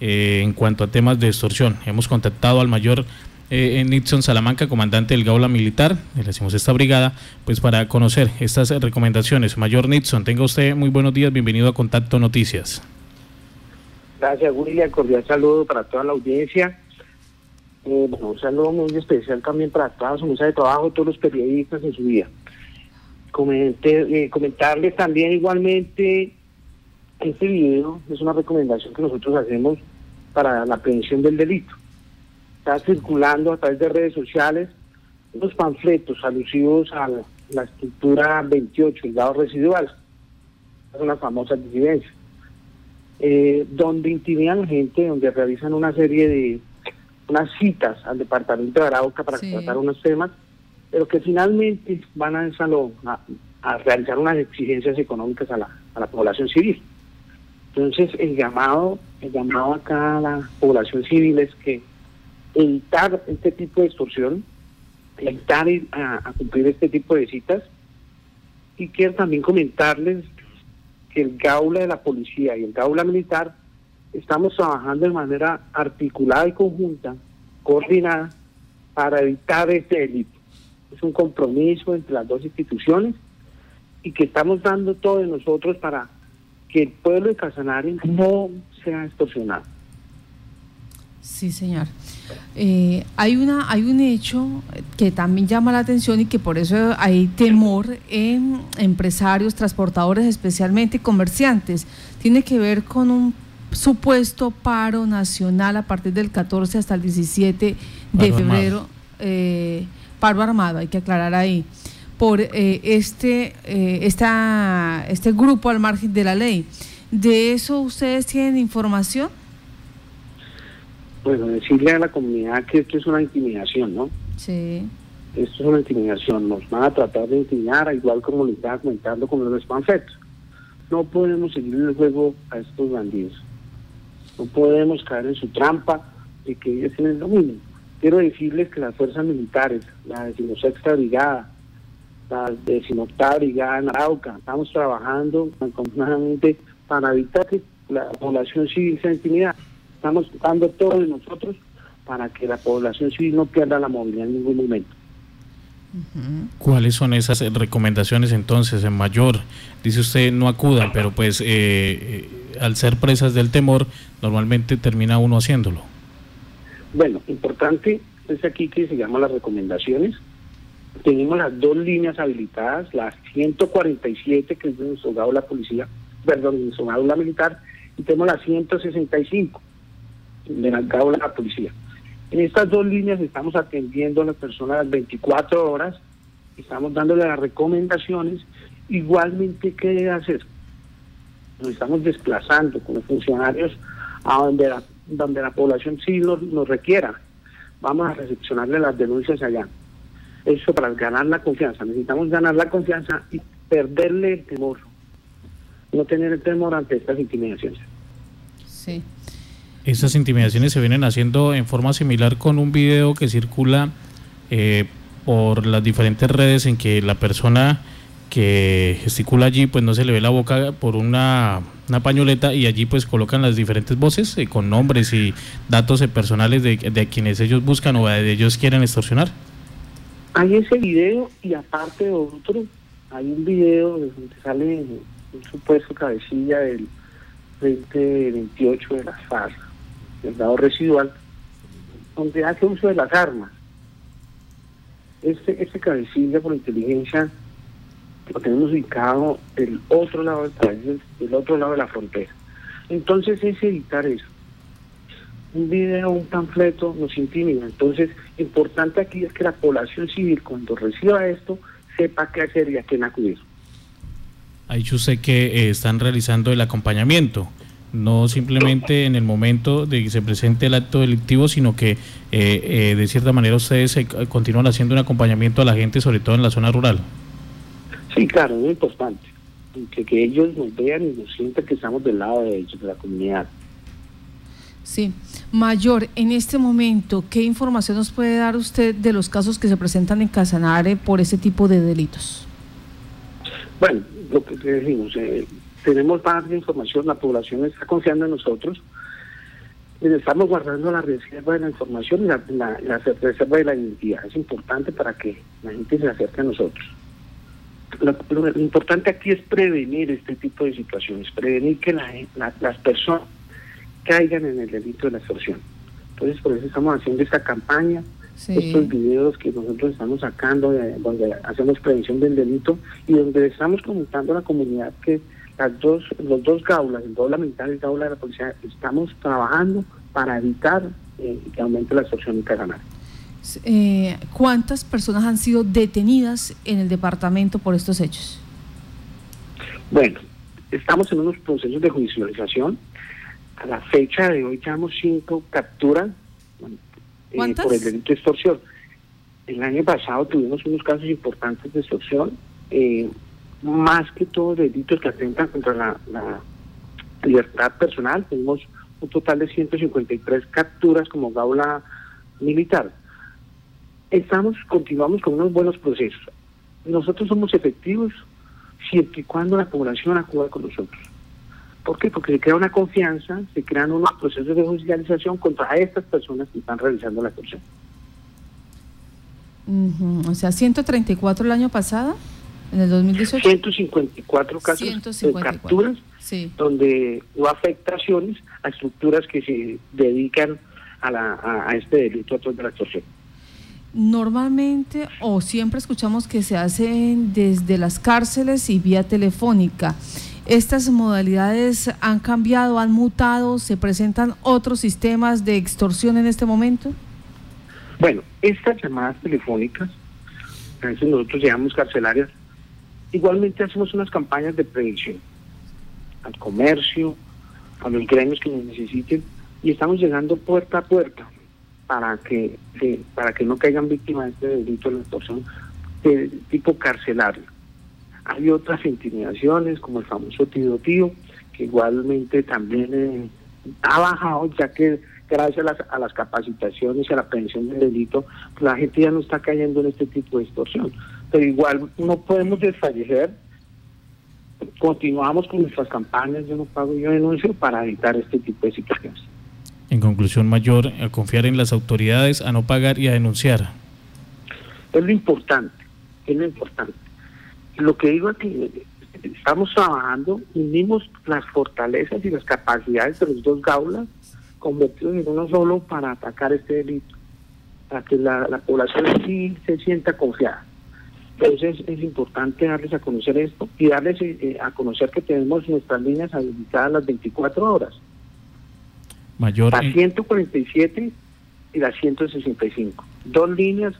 eh, en cuanto a temas de extorsión. Hemos contactado al mayor eh, Nixon Salamanca, comandante del Gaula Militar, le decimos esta brigada, pues para conocer estas recomendaciones. Mayor Nixon, tenga usted muy buenos días, bienvenido a Contacto Noticias. Gracias, William, cordial saludo para toda la audiencia. Eh, bueno, un saludo muy especial también para toda su mesa de trabajo, todos los periodistas en su día. Comenté, eh, comentarles también igualmente, este video es una recomendación que nosotros hacemos para la prevención del delito. Está circulando a través de redes sociales unos panfletos alusivos a la, estructura 28, el dado residual. Es una famosa disidencia. Eh, donde intimidan gente, donde realizan una serie de unas citas al departamento de Arauca para tratar unos temas, pero que finalmente van a, a, a realizar unas exigencias económicas a la, a la población civil. Entonces, el llamado, el llamado acá a la población civil es que evitar este tipo de extorsión, evitar a, cumplir este tipo de citas, y quiero también comentarles que el Gaula de la Policía y el Gaula Militar estamos trabajando de manera articulada y conjunta, coordinada, para evitar este delito. Es un compromiso entre las dos instituciones y que estamos dando todo de nosotros para que el pueblo de Casanare no sea extorsionado. Sí, señor. Eh, hay, una, hay un hecho que también llama la atención y que por eso hay temor en empresarios, transportadores, especialmente comerciantes. Tiene que ver con un supuesto paro nacional a partir del 14 hasta el 17 de febrero. Eh, paro armado, hay que aclarar ahí por eh, este, eh, esta, este grupo al margen de la ley. ¿De eso ustedes tienen información? Bueno, decirle a la comunidad que esto es una intimidación, ¿no? Sí. Esto es una intimidación, nos van a tratar de intimidar, igual como les estaba comentando con los panfletos. No podemos seguir el juego a estos bandidos. No podemos caer en su trampa de que ellos tienen lo mismo. Quiero decirles que las fuerzas militares, la decimosexta brigada, la decimoctava brigada en Arauca. Estamos trabajando conjuntamente para evitar que la población civil sea intimidada. Estamos dando todo de nosotros para que la población civil no pierda la movilidad en ningún momento. ¿Cuáles son esas recomendaciones entonces en mayor? Dice usted no acudan, pero pues eh, eh, al ser presas del temor, normalmente termina uno haciéndolo. Bueno, importante es aquí que se llaman las recomendaciones tenemos las dos líneas habilitadas, la 147, que es de nuestro la policía, perdón, de nuestro la militar, y tenemos la 165, de de la policía. En estas dos líneas estamos atendiendo a las personas las 24 horas, estamos dándole las recomendaciones, igualmente qué debe hacer. Nos estamos desplazando como funcionarios a donde la, donde la población civil nos requiera. Vamos a recepcionarle las denuncias allá eso para ganar la confianza. Necesitamos ganar la confianza y perderle el temor. No tener el temor ante estas intimidaciones. Sí. Estas intimidaciones se vienen haciendo en forma similar con un video que circula eh, por las diferentes redes en que la persona que gesticula allí pues no se le ve la boca por una, una pañoleta y allí pues colocan las diferentes voces eh, con nombres y datos personales de, de quienes ellos buscan o de ellos quieren extorsionar. Hay ese video y aparte de otro, hay un video donde sale un supuesto cabecilla del 2028 de la FARC, del dado residual, donde hace uso de las armas. Este, este cabecilla por inteligencia lo tenemos ubicado del otro lado del país, del otro lado de la frontera. Entonces es evitar eso un video, un panfleto nos intimida. Entonces, importante aquí es que la población civil, cuando reciba esto, sepa qué hacer y a quién acudir. Ha dicho usted que eh, están realizando el acompañamiento, no simplemente en el momento de que se presente el acto delictivo, sino que eh, eh, de cierta manera ustedes continúan haciendo un acompañamiento a la gente, sobre todo en la zona rural. Sí, claro, es importante. Que, que ellos nos vean y nos sientan que estamos del lado de ellos, de la comunidad. Sí. Mayor, en este momento, ¿qué información nos puede dar usted de los casos que se presentan en Casanare por ese tipo de delitos? Bueno, lo que decimos, eh, tenemos más información, la población está confiando en nosotros. estamos guardando la reserva de la información y la, la, reserva de la identidad. Es importante para que la gente se acerque a nosotros. Lo, importante aquí es prevenir este tipo de situaciones, prevenir que las personas caigan en el delito de la extorsión. Entonces, por eso estamos haciendo esta campaña, estos videos que nosotros estamos sacando, donde hacemos prevención del delito y donde estamos comentando a la comunidad que las dos, los dos gaulas, el gaula militar y el gaula de la policía, estamos trabajando para evitar eh, que aumente la extorsión y ganar. Eh, ¿Cuántas personas han sido detenidas en el departamento por estos hechos? Bueno, estamos en unos procesos de judicialización. A la fecha de hoy llevamos cinco capturas eh, por el delito de extorsión. El año pasado tuvimos unos casos importantes de extorsión. Eh, más que todo delitos que atentan contra la, libertad personal. Tenemos un total de 153 capturas como gaula militar. Estamos, continuamos con unos buenos procesos. Nosotros somos efectivos siempre y cuando la población acuda con nosotros. ¿Por qué? Porque se crea una confianza, se crean unos procesos de judicialización contra estas personas que están realizando la extorsión. O sea, 134 el año pasado. ¿En el 2018? 154 casos de capturas donde hubo afectaciones a estructuras que se dedican a, la, a, este delito de la extorsión. Normalmente o siempre escuchamos que se hacen desde las cárceles y vía telefónica. ¿Estas modalidades han cambiado, han mutado? ¿Se presentan otros sistemas de extorsión en este momento? Bueno, estas llamadas telefónicas, a veces nosotros llamamos carcelarias, Igualmente hacemos unas campañas de prevención al comercio, a los gremios que nos necesiten y estamos llegando puerta a puerta para que, para que no caigan víctimas de este delito de la extorsión de tipo carcelario. Hay otras intimidaciones como el famoso tío tío que igualmente también eh, ha bajado ya que gracias a las, a las capacitaciones y a la prevención del delito, la gente ya no está cayendo en este tipo de extorsión pero igual no podemos desfallecer. Continuamos con nuestras campañas de no pago y yo denuncio para evitar este tipo de situaciones. En conclusión, mayor, a confiar en las autoridades, a no pagar y a denunciar. Es lo importante, es lo importante. Lo que digo es que estamos trabajando, unimos las fortalezas y las capacidades de los dos gaulas, convertidos en uno solo para atacar este delito, para que la, la población sí se sienta confiada. Entonces es importante darles a conocer esto y darles eh, eh, a conocer que tenemos nuestras líneas habilitadas las 24 horas. Mayor. La 147 y la 165. Dos líneas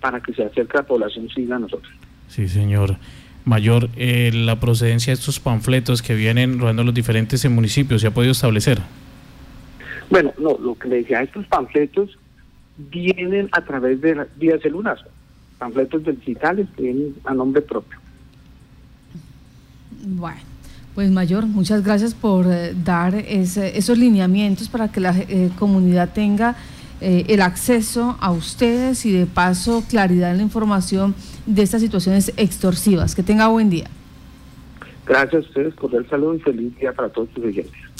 para que se acerque la población siga a nosotros. Sí, señor. Mayor, eh, la procedencia de estos panfletos que vienen rodando los diferentes municipios, ¿se ha podido establecer? Bueno, no, lo que le decía, estos panfletos vienen a través de las vías celular panfletos digitales que vienen a nombre propio. Bueno. Pues Mayor, muchas gracias por eh, dar esos lineamientos para que la eh, comunidad tenga eh, el acceso a ustedes y de paso claridad en la información de estas situaciones extorsivas. Que tenga buen día. Gracias a ustedes, cordial saludo y feliz día para todos sus oyentes.